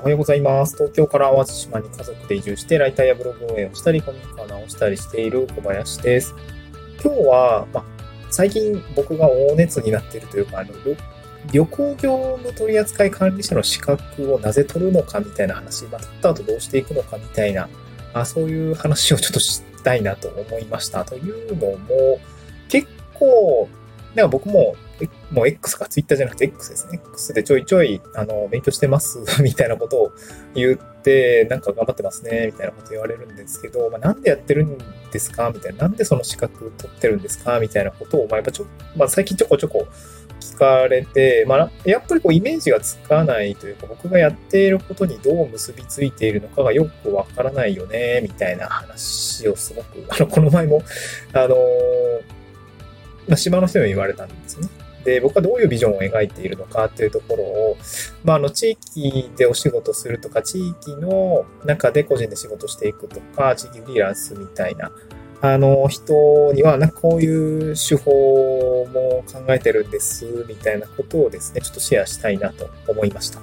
おはようございます。東京から淡路島に家族で移住して、ライターやブログ運営をしたり、コミュニカー直したりしている小林です。今日は、ま、最近僕が大熱になっているというか、あの旅旅行業務取扱管理者の資格をなぜ取るのかみたいな話、まあ、取った後どうしていくのかみたいな、あそういう話をちょっとしたいなと思いました。というのも、結構、なんか僕ももう X か Twitter じゃなくて X ですね。X でちょいちょい、あの、勉強してます みたいなことを言って、なんか頑張ってますね、みたいなこと言われるんですけど、まあ、なんでやってるんですか？みたいな。なんでその資格取ってるんですか？みたいなことを、まあ、やっぱちょ、まあ、最近ちょこちょこ聞かれて、まあ、やっぱりこうイメージがつかないというか、僕がやっていることにどう結びついているのかがよくわからないよね、みたいな話をすごく、あの、この前も、あのまあ、島の人に言われたんですね。で、僕はどういうビジョンを描いているのかっていうところを、まあ、あの、地域でお仕事するとか、地域の中で個人で仕事していくとか、地域フリーランスみたいな、あの、人には、なんかこういう手法も考えてるんです、みたいなことをですね、ちょっとシェアしたいなと思いました。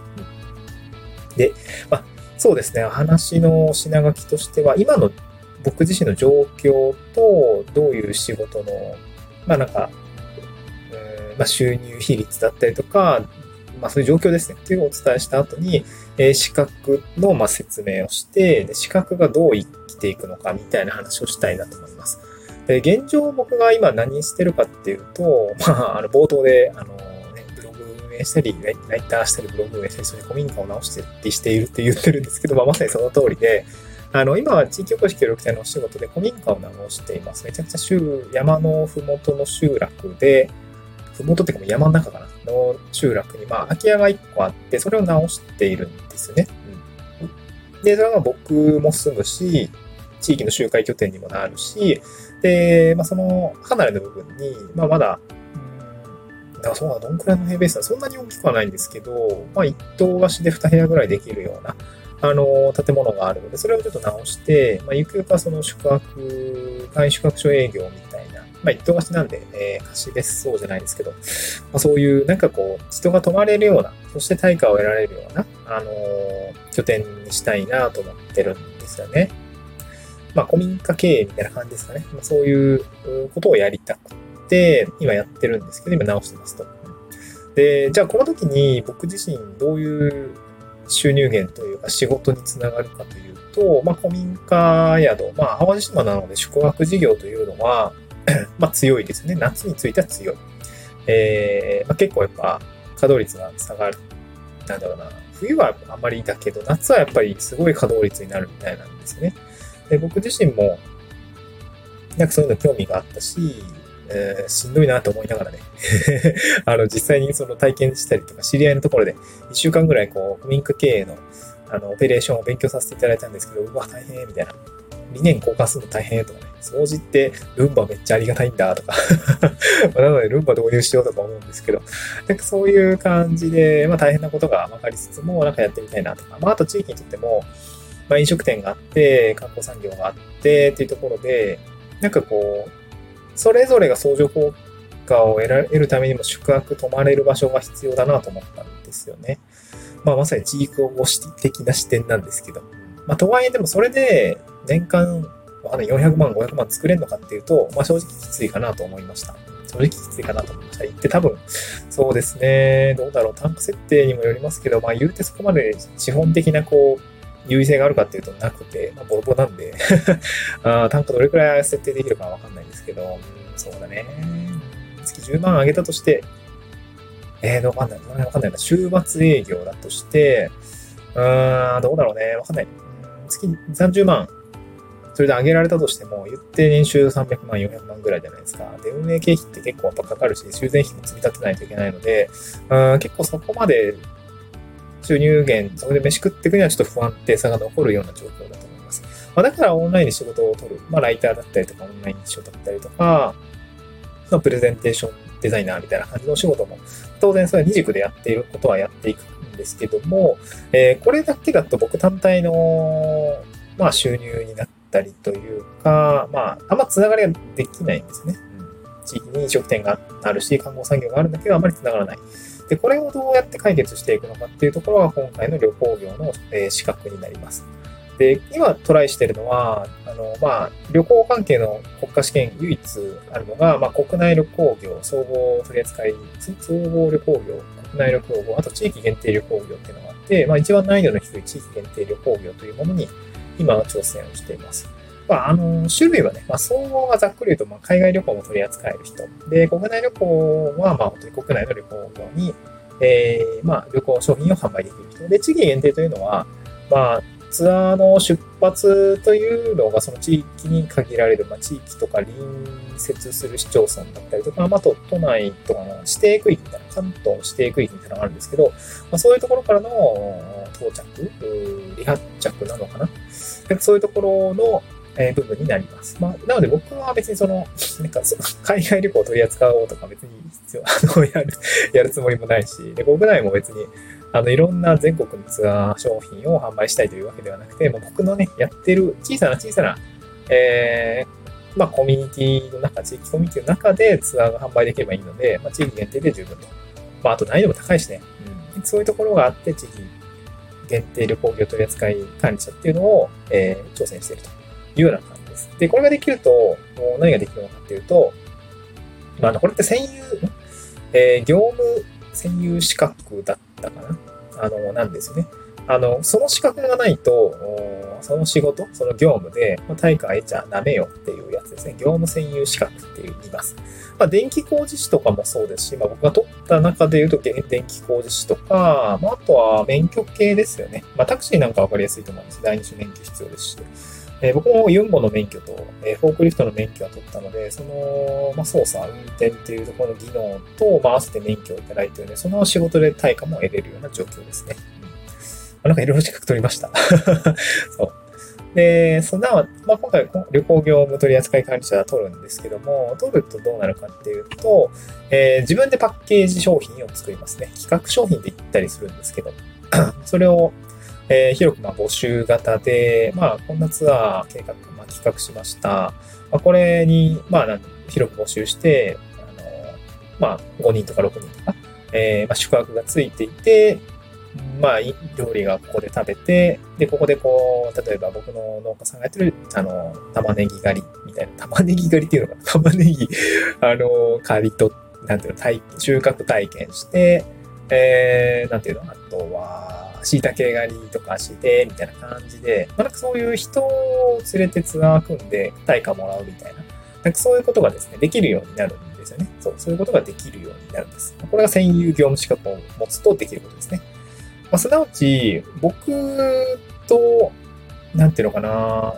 で、まあ、そうですね、話の品書きとしては、今の僕自身の状況と、どういう仕事の、まあなんか、まあ、収入比率だったりとか、まあ、そういう状況ですね。っていうのをお伝えした後に、えー、資格のま説明をして、で資格がどう生きていくのかみたいな話をしたいなと思います。で現状僕が今何してるかっていうと、まあ、あの冒頭で、あの、ね、ブログ運営したり、ライターしたり、ブログ運営したり、それ古民家を直してりしているって言ってるんですけど、まあ、まさにその通りで、あの、今は地域おこし協力隊のお仕事で古民家を直しています。めちゃくちゃ集山のふもとの集落で、ふもとっていうかも山の中かな。の集落に、まあ、空き家が1個あって、それを直しているんですよね。うん、で、それは僕も住むし、地域の集会拠点にもなるし、で、まあ、その離れの部分に、まあ、まだ、うん、だからそうだ、どんくらいの平米数はそんなに大きくはないんですけど、まあ、一棟貸しで2部屋ぐらいできるような、あの、建物があるので、それをちょっと直して、まあ、ゆくゆくはその宿泊、簡易宿泊所営業みたいな、まあ、一棟貸しなんで、えー、貸し別荘じゃないですけど、まあ、そういう、なんかこう、人が泊まれるような、そして対価を得られるような、あのー、拠点にしたいなと思ってるんですよね。まあ、古民家経営みたいな感じですかね。まあ、そういうことをやりたくて、今やってるんですけど、今直してますと。で、じゃあこの時に僕自身どういう収入源というか仕事につながるかというと、まあ、古民家宿、まあ、淡路島なので宿泊事業というのは まあ、強いですね。夏については強い。えー、まあ、結構やっぱ稼働率が下がる。なんだろうな。冬はあんまりだけど、夏はやっぱりすごい稼働率になるみたいなんですよね。で僕自身も、なんかそういうの興味があったし、えー、しんどいなと思いながらね あの、実際にその体験したりとか、知り合いのところで、1週間ぐらいこう、古民家経営の、あの、オペレーションを勉強させていただいたんですけど、うわ、大変、みたいな。理念交換するの大変とかね、掃除ってルンバめっちゃありがたいんだとか なのでルンバ導入しようとか思うんですけど、なんかそういう感じで、まあ大変なことが分かりつつも、なんかやってみたいなとか、まああと地域にとっても、まあ飲食店があって、観光産業があってっていうところで、なんかこう、それぞれが相乗効果を得られるためにも宿泊泊まれる場所が必要だなと思ったんですよね。まあまさに地域保守的な視点なんですけど。まあとはいえでもそれで年間、まあ、400万、500万作れるのかっていうと、まあ正直きついかなと思いました。正直きついかなと思いました。言って多分、そうですね、どうだろう、単価設定にもよりますけど、まあ言うてそこまで資本的なこう、優位性があるかっていうとなくて、まあ、ボロボロなんで あ単価どれくらい設定できるかわかんないんですけど、そうだね。月10万上げたとして、えー、わかんない。わかんないな。週末営業だとして、うーん、どうだろうね。わかんない。月30万それで上げられたとしても、言って年収300万、400万ぐらいじゃないですか。で、運営経費って結構やっぱかかるし、修繕費も積み立てないといけないので、うん結構そこまで収入源、そこで飯食っていくにはちょっと不安定さが残るような状況だと思います。まあ、だからオンラインで仕事を取る。まあ、ライターだったりとか、オンライン仕事だったりとか、まあ、プレゼンテーションデザイナーみたいな感じのお仕事も、当然それは二軸でやっていることはやっていくんですけども、えー、これだけだと僕単体の、まあ、収入になってたりというか、まあ、あんまつながりができないんですね。うん、地域に飲食店があるし、看護産業があるんだけど、あまりつながらない。で、これをどうやって解決していくのかっていうところが今回の旅行業の、え資格になります。で、今トライしてるのは、あの、まあ、旅行関係の国家試験唯一あるのが、まあ、国内旅行業、総合取扱い、総合旅行業、国内旅行業、あと地域限定旅行業っていうのがあって、まあ、一番難易度の低い地域限定旅行業というものに今は挑戦をしています。まあ、あの、種類はね、まあ、総合がざっくり言うと、まあ、海外旅行も取り扱える人。で、国内旅行は、まあ、本当に国内の旅行に、えー、まあ、旅行商品を販売できる人。で、地域限定というのは、まあ、ツアーの出発というのがその地域に限られる、まあ、地域とか隣接する市町村だったりとか、まあ、と都内とかの指定区域みたいな、関東指定区域みたいなのがあるんですけど、まあ、そういうところからの到着、離発着なのかなそういうところのえ部分になります。まあ、なので僕は別にその、なんかその海外旅行を取り扱おうとか別に必要、あの、やる、やるつもりもないし、で、国内も別に、あの、いろんな全国のツアー商品を販売したいというわけではなくて、もう僕のね、やってる小さな小さな、えー、まあ、コミュニティの中、地域コミュニティの中でツアーが販売できればいいので、まあ、地域限定で十分と。まあ、あと難易度も高いしね。うん。そういうところがあって、地域限定旅行業取扱管理者っていうのを、えー、挑戦しているというような感じです。で、これができると、もう何ができるのかっていうと、まあ、これって専有、えー、業務専有資格だったかなあの、なんですよね。あの、その資格がないと、その仕事、その業務で、まあ、対価得ちゃダメよっていうやつですね。業務専有資格って言います。まあ、電気工事士とかもそうですし、まあ、僕が取った中で言うと、電気工事士とか、まあ、あとは免許系ですよね。まあ、タクシーなんかわかりやすいと思うんです。第二種免許必要ですし。えー、僕もユンボの免許と、えー、フォークリフトの免許は取ったので、その、まあ、操作、運転っていうところの技能と、まあ、合わせて免許をいただいているので、その仕事で対価も得れるような状況ですね。うん、なんかいろいろ資格取りました。そう。で、そんな、まあ、今回旅行業務取扱管理者は取るんですけども、取るとどうなるかっていうと、えー、自分でパッケージ商品を作りますね。企画商品って言ったりするんですけど、それをえー、広くま募集型で、まあ、こんなツアー計画、まあ、企画しました。まあ、これに、まあ、広く募集して、あの、まあ、5人とか6人とか、えー、まあ、宿泊がついていて、まあ、料理がここで食べて、で、ここでこう、例えば僕の農家さんがやってる、あの、玉ねぎ狩りみたいな、玉ねぎ狩りっていうのかな？玉ねぎ、あの、刈りと、なんていうの、体収穫体験して、えー、なんていうの、あとは、椎茸狩りとかして、みたいな感じで、まあ、なんかそういう人を連れてツアー組んで対価もらうみたいな、なんかそういうことがですね、できるようになるんですよね。そう、そういうことができるようになるんです。これが専有業務資格を持つとできることですね。まあ、すなわち、僕と、なんていうのかな、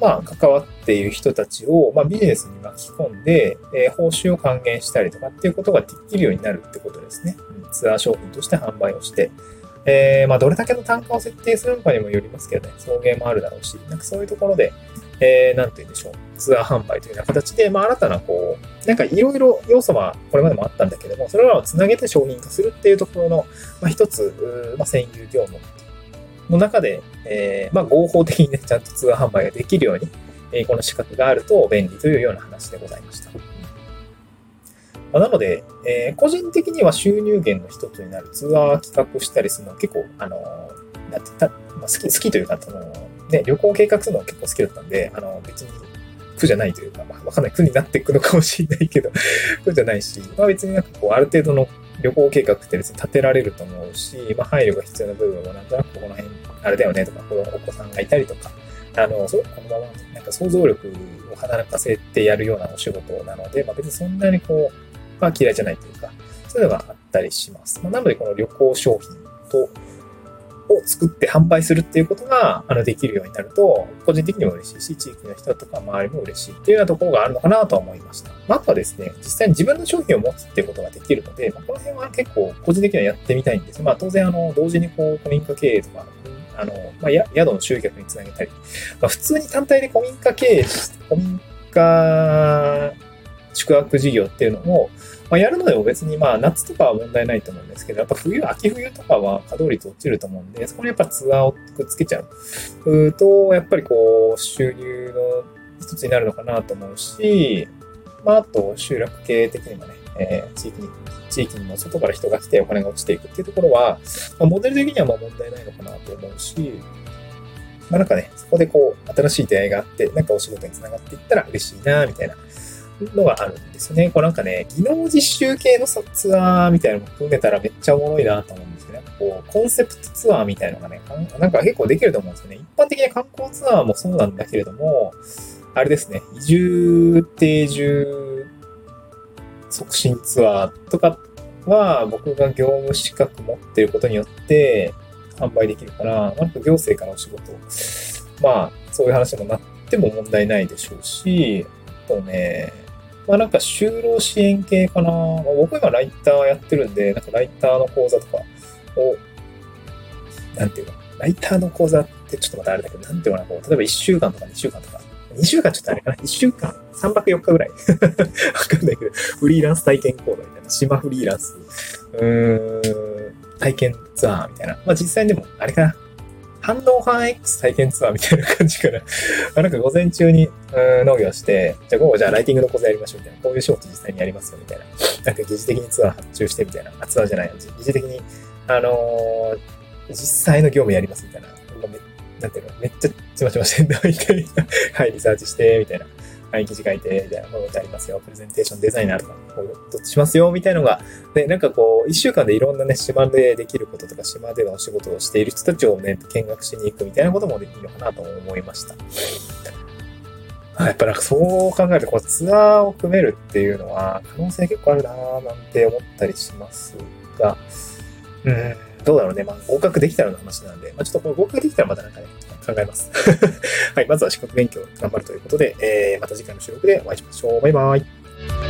まあ、関わっている人たちを、まあ、ビジネスに巻き込んで、えー、報酬を還元したりとかっていうことができるようになるってことですね。うん、ツアー商品として販売をして、えー、まあ、どれだけの単価を設定するのかにもよりますけどね、送迎もあるだろうし、なんかそういうところで、えー、なんて言うんでしょう、ツアー販売というような形で、まあ、新たな、こう、なんかいろいろ要素はこれまでもあったんだけども、それらをつなげて商品化するっていうところの、まあ、一つ、まあ、専有業務の中で、えー、まあ、合法的にね、ちゃんとツアー販売ができるように、え、この資格があると便利というような話でございました。ま、なので、えー、個人的には収入源の一つになるツアー企画したりするのは結構、あのー、なんてた、まあ、好き、好きというか、その、ね、旅行計画するのは結構好きだったんで、あの、別に苦じゃないというか、まあ、わかんない苦になっていくのかもしれないけど 苦じゃないし、まあ別になんかこう、ある程度の旅行計画って別に立てられると思うし、まあ配慮が必要な部分もなんとなくこの辺、あれだよねとか、このお子さんがいたりとか、あの、そう、このまま、なんか想像力を働かせてやるようなお仕事なので、まあ別にそんなにこう、まあ嫌いじゃないというか、そういうのがあったりします。まあ、なのでこの旅行商品と、を作って販売するっていうことが、あの、できるようになると、個人的にも嬉しいし、地域の人とか周りも嬉しいっていうようなところがあるのかなとは思いました。まあ、あとはですね、実際に自分の商品を持つっていうことができるので、まあ、この辺は結構個人的にはやってみたいんです。まあ、当然、あの、同時にこう、古民家経営とか、あの、まあ、宿の集客につなげたり、まあ、普通に単体で古民家経営、古民家宿泊事業っていうのを、まあ、やるのでも別にまあ夏とかは問題ないと思うんですけど、やっぱ冬、秋冬とかは稼働率落ちると思うんで、そこにやっぱツアーをくっつけちゃうと、やっぱりこう収入の一つになるのかなと思うし、まあ、あと、集落系的にもね、えー、地域に、地域にも外から人が来てお金が落ちていくっていうところは、まあ、モデル的にはまあ問題ないのかなと思うし、まあなんかね、そこでこう、新しい出会いがあって、なんかお仕事につながっていったら嬉しいな、みたいなのがあるんですよね。こうなんかね、技能実習系のツアーみたいなのも含めたらめっちゃおもろいなと思うんですよね。こう、コンセプトツアーみたいなのがね、なんか結構できると思うんですよね。一般的な観光ツアーもそうなんだけれども、あれですね、移住定住促進ツアーとかは僕が業務資格持ってることによって販売できるから、なんか行政からお仕事、まあ、そういう話もなっても問題ないでしょうし、あとね、まあなんか就労支援系かな。まあ、僕今ライターやってるんで、なんかライターの講座とかを、なんていうの、ライターの講座ってちょっとまたあれだけど、なんていうのかな、例えば1週間とか2週間とか、2週間ちょっとあれかな ?1 週間 ?3 泊4日ぐらい わかんないけど、フリーランス体験講座みたいな、島フリーランス、うーん、体験ツアーみたいな。まあ実際でも、あれかな。反応反 X 体験ツアーみたいな感じかな。まあなんか午前中に農業して、じゃあ午後じゃあライティングの講座やりましょうみたいな。こういう仕事実際にやりますよみたいな。なんか疑似的にツアー発注してみたいな。あ、ツアーじゃない。疑似的に、あのー、実際の業務やりますみたいな。なんていうの、めっちゃちまちましてんだ、みたいな。はい、リサーチして、みたいな。はい、記事書いて、みたいなものってありますよ。プレゼンテーションデザイナーとか、こう、どっちしますよ、みたいなのが、で、なんかこう、一週間でいろんなね、島でできることとか、島でのお仕事をしている人たちをね、見学しに行くみたいなこともできるのかなと思いました。やっぱなんかそう考えると、こうツアーを組めるっていうのは可能性結構あるなぁなんて思ったりしますが、うん、どうだろうね。まあ合格できたらの話なんで、まあちょっとこの合格できたらまたなんかね、考えます。はい、まずは資格勉強頑張るということで、えー、また次回の収録でお会いしましょう。バイバイ。